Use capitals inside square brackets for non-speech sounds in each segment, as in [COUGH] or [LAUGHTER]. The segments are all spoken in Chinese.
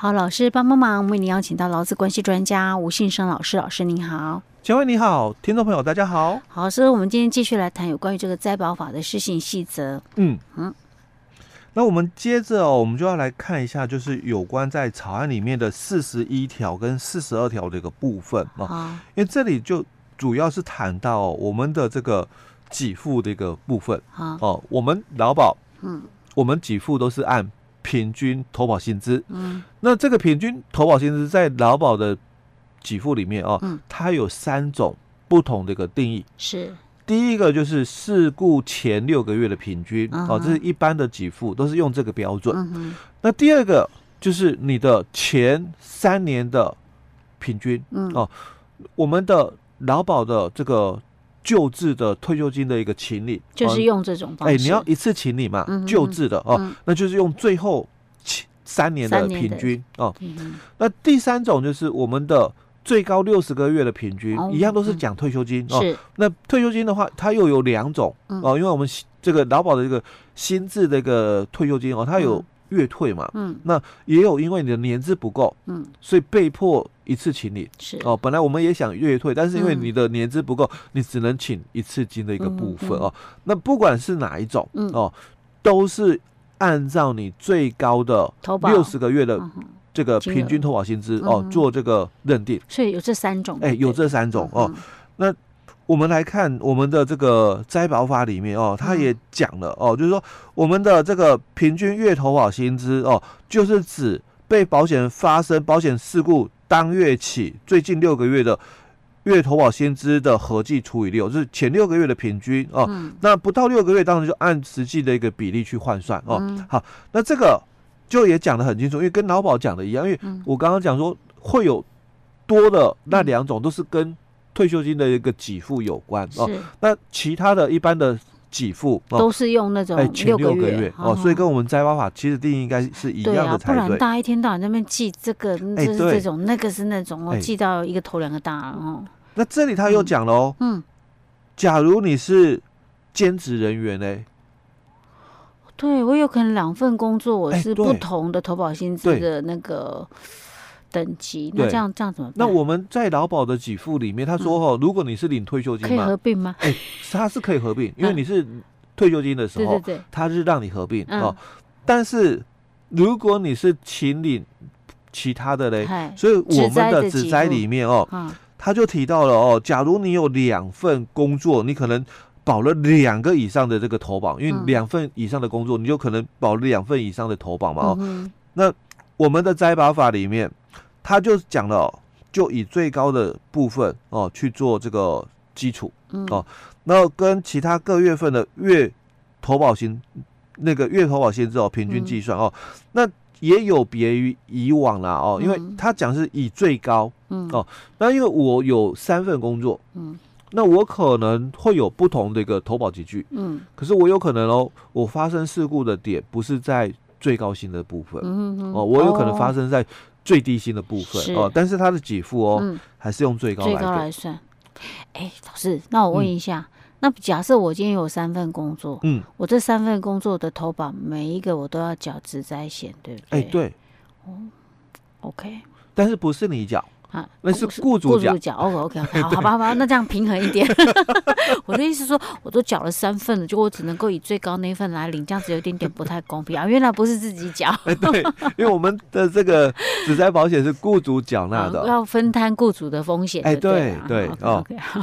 好，老师帮帮忙，为您邀请到劳资关系专家吴信生老师，老师您好。千惠你好，听众朋友大家好。好，所以我们今天继续来谈有关于这个灾保法的施行细则。嗯嗯。那我们接着哦，我们就要来看一下，就是有关在草案里面的四十一条跟四十二条的一个部分哦。因为这里就主要是谈到我们的这个给付的一个部分。好。哦，我们劳保，嗯，我们给付都是按。平均投保薪资，嗯，那这个平均投保薪资在劳保的给付里面哦，嗯，它有三种不同的一个定义，是。第一个就是事故前六个月的平均，哦，这是一般的给付都是用这个标准，嗯，那第二个就是你的前三年的平均，嗯，哦，我们的劳保的这个。旧制的退休金的一个请领，就是用这种方式。哎、欸，你要一次请领嘛？旧制、嗯、的哦，嗯、那就是用最后三年的平均哦。嗯、那第三种就是我们的最高六十个月的平均，哦、一样都是讲退休金、嗯、哦。那退休金的话，它又有两种、嗯、哦，因为我们这个劳保的这个新制的一个退休金哦，它有。月退嘛，嗯，那也有因为你的年资不够，嗯，所以被迫一次请你，是。哦。本来我们也想月退，但是因为你的年资不够，你只能请一次金的一个部分哦。那不管是哪一种，哦，都是按照你最高的六十个月的这个平均投保薪资哦做这个认定。所以有这三种，哎，有这三种哦。那我们来看我们的这个灾保法里面哦，他也讲了哦，就是说我们的这个平均月投保薪资哦，就是指被保险人发生保险事故当月起最近六个月的月投保薪资的合计除以六，就是前六个月的平均哦。那不到六个月，当然就按实际的一个比例去换算哦。好，那这个就也讲得很清楚，因为跟劳保讲的一样，因为我刚刚讲说会有多的那两种都是跟。退休金的一个给付有关哦，那其他的一般的给付都是用那种前六个月哦，所以跟我们摘包法其实定义应该是一样的才对。不然大家一天到晚在那边记这个，这是这种，那个是那种哦，记到一个头两个大哦。那这里他又讲了哦，嗯，假如你是兼职人员呢，对我有可能两份工作，我是不同的投保薪资的那个。等级，那这样这样怎么办？那我们在劳保的给付里面，他说哦，如果你是领退休金，可以合并吗？哎，他是可以合并，因为你是退休金的时候，他是让你合并哦。但是如果你是请领其他的嘞，所以我们的职灾里面哦，他就提到了哦，假如你有两份工作，你可能保了两个以上的这个投保，因为两份以上的工作，你就可能保了两份以上的投保嘛哦。那我们的摘保法里面。他就讲了、哦，就以最高的部分哦去做这个基础，嗯、哦，然后跟其他各月份的月投保薪那个月投保薪资哦平均计算哦，嗯、那也有别于以往啦哦，因为他讲是以最高，嗯。哦，那因为我有三份工作，嗯，那我可能会有不同的一个投保集聚，嗯，可是我有可能哦，我发生事故的点不是在最高薪的部分，嗯哦，我有可能发生在。最低薪的部分哦，但是他的给付哦，嗯、还是用最高来最高来算。哎、欸，老师，那我问一下，嗯、那假设我今天有三份工作，嗯，我这三份工作的投保每一个我都要缴职灾险，对不对？哎、欸，对。哦，OK。但是不是你缴？啊，那是雇主缴。OK OK，[LAUGHS] 好，好吧，好吧，那这样平衡一点。[LAUGHS] 我的意思说，我都缴了三份了，就我只能够以最高那份来领，这样子有点点不太公平啊。原来不是自己缴。对，因为我们的这个职灾保险是雇主缴纳的，[LAUGHS] 要分摊雇主的风险。哎，对对，OK，好，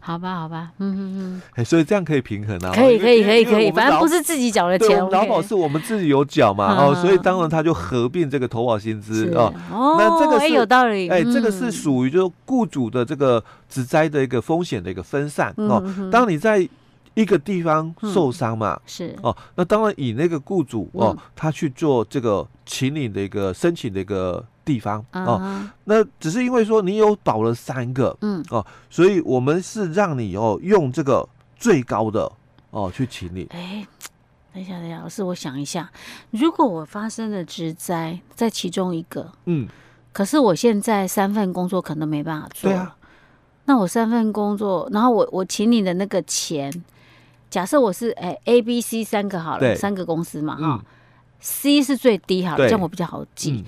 好吧，好吧，嗯嗯嗯。所以这样可以平衡啊。可以，可以，可以，可以，反正不是自己缴的钱。劳保是我们自己有缴嘛，哦，所以当然他就合并这个投保薪资哦。那这个是有道理，哎，这个是属于就是雇主的这个职灾的一个风险的一个分散哦。当你在一个地方受伤嘛，是哦，那当然以那个雇主哦，他去做这个请你的一个申请的一个地方哦。那只是因为说你有保了三个，嗯哦，所以我们是让你哦用这个最高的哦去请你。哎，等一下，等一下，老师，我想一下，如果我发生了职灾在其中一个，嗯。可是我现在三份工作可能没办法做，对啊。那我三份工作，然后我我请你的那个钱，假设我是哎 A、B、C 三个好了，三个公司嘛哈、嗯、，C 是最低好了，这样我比较好记。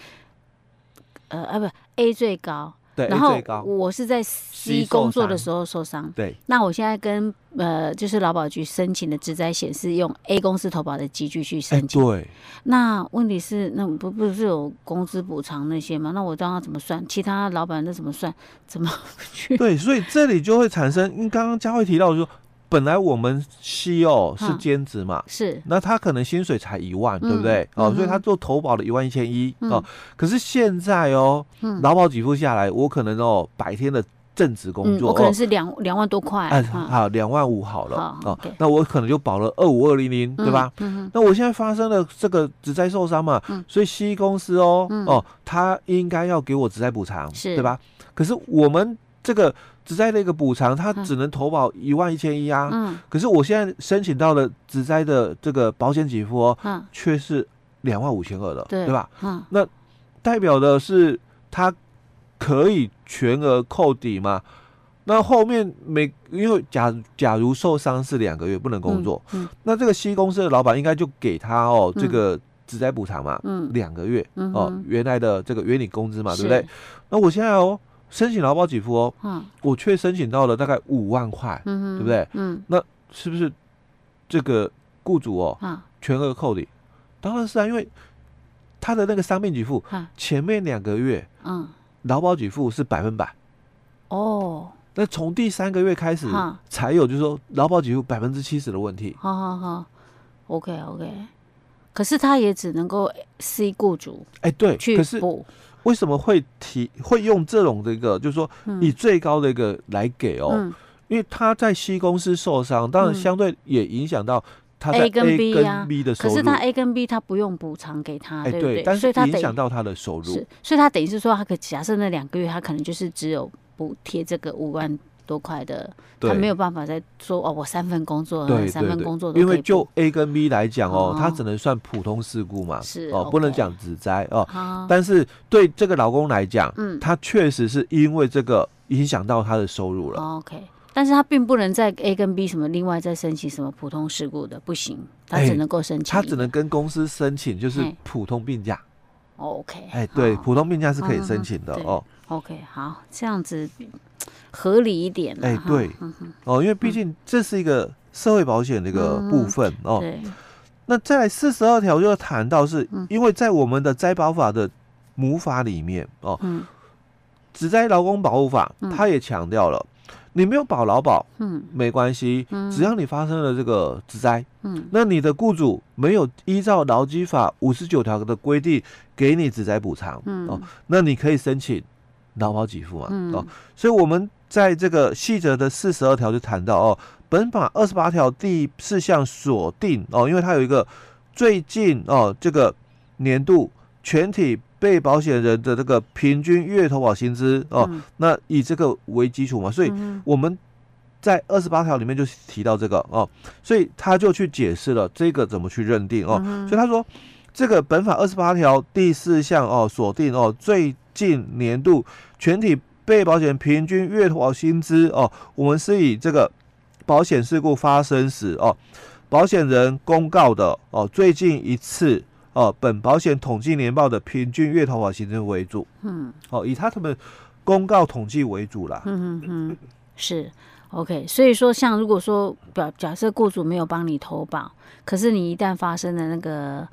嗯、呃啊不 A 最高。对，然后我是在 C 工作的时候受伤。对，那我现在跟呃，就是劳保局申请的职灾险是用 A 公司投保的积聚去申请。对，那问题是，那不不是有工资补偿那些吗？那我让他怎么算？其他老板那怎么算？怎么去？对，所以这里就会产生，因为刚刚佳慧提到说。本来我们 CEO 是兼职嘛，是，那他可能薪水才一万，对不对？哦，所以他做投保的一万一千一哦。可是现在哦，劳保给付下来，我可能哦白天的正职工作，我可能是两两万多块，嗯，好，两万五好了哦。那我可能就保了二五二零零，对吧？那我现在发生了这个职灾受伤嘛，所以 C 公司哦哦，他应该要给我职灾补偿，对吧？可是我们这个。职灾的一个补偿，它只能投保一万一千一啊。嗯。可是我现在申请到了只灾的这个保险给付哦，嗯，却是两万五千二的，对，对吧？嗯。那代表的是它可以全额扣抵吗？那后面每因为假假如受伤是两个月不能工作，嗯，嗯，那这个 C 公司的老板应该就给他哦这个只灾补偿嘛，嗯，两个月，嗯，哦原来的这个原领工资嘛，对不对？那我现在哦。申请劳保给付哦，嗯，我却申请到了大概五万块，嗯，对不对？嗯，那是不是这个雇主哦，啊，全额扣抵？当然是啊，因为他的那个伤病给付，前面两个月，嗯，劳保给付是百分百，哦，那从第三个月开始才有，就是说劳保给付百分之七十的问题。好好好，OK OK，可是他也只能够 C 雇主，哎，对，去补。为什么会提会用这种这个，就是说以最高的一个来给哦，嗯、因为他在 C 公司受伤，当然相对也影响到他在 A 跟 B 的收入。可是他 A 跟 B 他不用补偿给他，对不对？但是影响到他的收入，所以他等于是说，他可假设那两个月他可能就是只有补贴这个五万。多块的，他没有办法再说哦。我三份工作，三份工作，因为就 A 跟 B 来讲哦，他只能算普通事故嘛，是哦，不能讲职灾哦。但是对这个劳工来讲，嗯，他确实是因为这个影响到他的收入了。OK，但是他并不能在 A 跟 B 什么另外再申请什么普通事故的，不行，他只能够申请，他只能跟公司申请就是普通病假。OK，哎，对，普通病假是可以申请的哦。OK，好，这样子。合理一点，哎，对，哦，因为毕竟这是一个社会保险的一个部分哦。对。那在四十二条就要谈到，是因为在我们的灾保法的母法里面哦，职灾劳工保护法，它也强调了，你没有保劳保，嗯，没关系，只要你发生了这个职灾，嗯，那你的雇主没有依照劳基法五十九条的规定给你职灾补偿，嗯，哦，那你可以申请劳保给付嘛，哦，所以我们。在这个细则的四十二条就谈到哦，本法二十八条第四项锁定哦，因为它有一个最近哦这个年度全体被保险人的这个平均月投保薪资哦，嗯、那以这个为基础嘛，所以我们在二十八条里面就提到这个哦，所以他就去解释了这个怎么去认定哦，嗯、所以他说这个本法二十八条第四项哦锁定哦最近年度全体。被保险平均月投保薪资哦，我们是以这个保险事故发生时哦，保险人公告的哦最近一次哦本保险统计年报的平均月投保薪资为主，嗯，哦以他们公告统计为主啦，嗯嗯嗯，是 OK，所以说像如果说表假设雇主没有帮你投保，可是你一旦发生了那个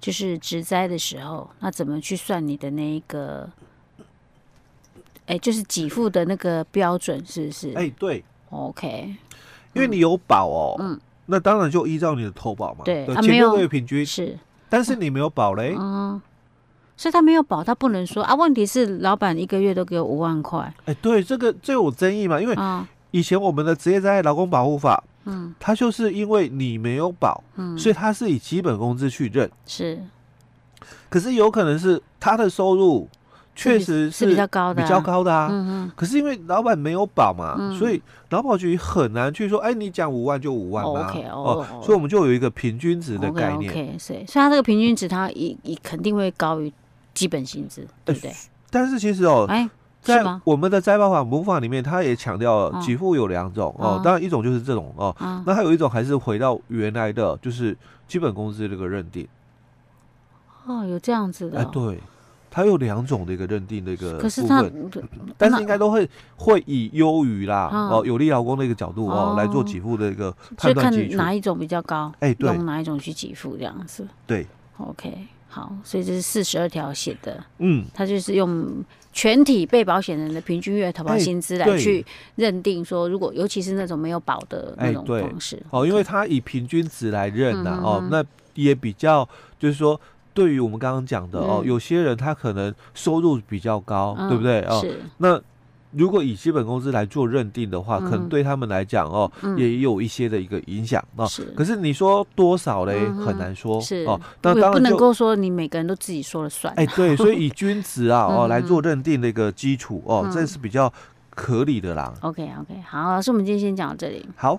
就是职灾的时候，那怎么去算你的那一个？哎，就是给付的那个标准是不是？哎，对，OK，因为你有保哦，嗯，那当然就依照你的投保嘛，对，前六个月平均是，但是你没有保嘞，嗯，所以他没有保，他不能说啊。问题是老板一个月都给我五万块，哎，对，这个这有争议嘛？因为以前我们的职业灾害劳工保护法，嗯，他就是因为你没有保，嗯，所以他是以基本工资去认，是，可是有可能是他的收入。确实是比较高的，比较高的啊。嗯嗯。可是因为老板没有保嘛，所以劳保局很难去说，哎，你讲五万就五万嘛。OK 哦。所以我们就有一个平均值的概念。OK，所以它这个平均值，它也也肯定会高于基本薪资，对不对？但是其实哦，哎，在我们的灾保法母法里面，它也强调给付有两种哦。当然一种就是这种哦，那还有一种还是回到原来的，就是基本工资这个认定。哦，有这样子的。哎，对。它有两种的一个认定的一个部分，可是它但是应该都会会以优于啦哦有利劳工的一个角度哦来做给付的一个判断基看，哪一种比较高？哎，对，用哪一种去给付这样子？对，OK，好，所以这是四十二条写的，嗯，它就是用全体被保险人的平均月投保薪资来去认定说，如果尤其是那种没有保的那种方式。哦，因为它以平均值来认的哦，那也比较就是说。对于我们刚刚讲的哦，有些人他可能收入比较高，对不对哦？那如果以基本工资来做认定的话，可能对他们来讲哦，也有一些的一个影响哦。可是你说多少嘞，很难说哦。那当然不能够说你每个人都自己说了算。哎，对，所以以均值啊 [LAUGHS] 哦来做认定的一个基础哦，这是比较合理的啦。OK OK，好，老师，我们今天先讲到这里。好。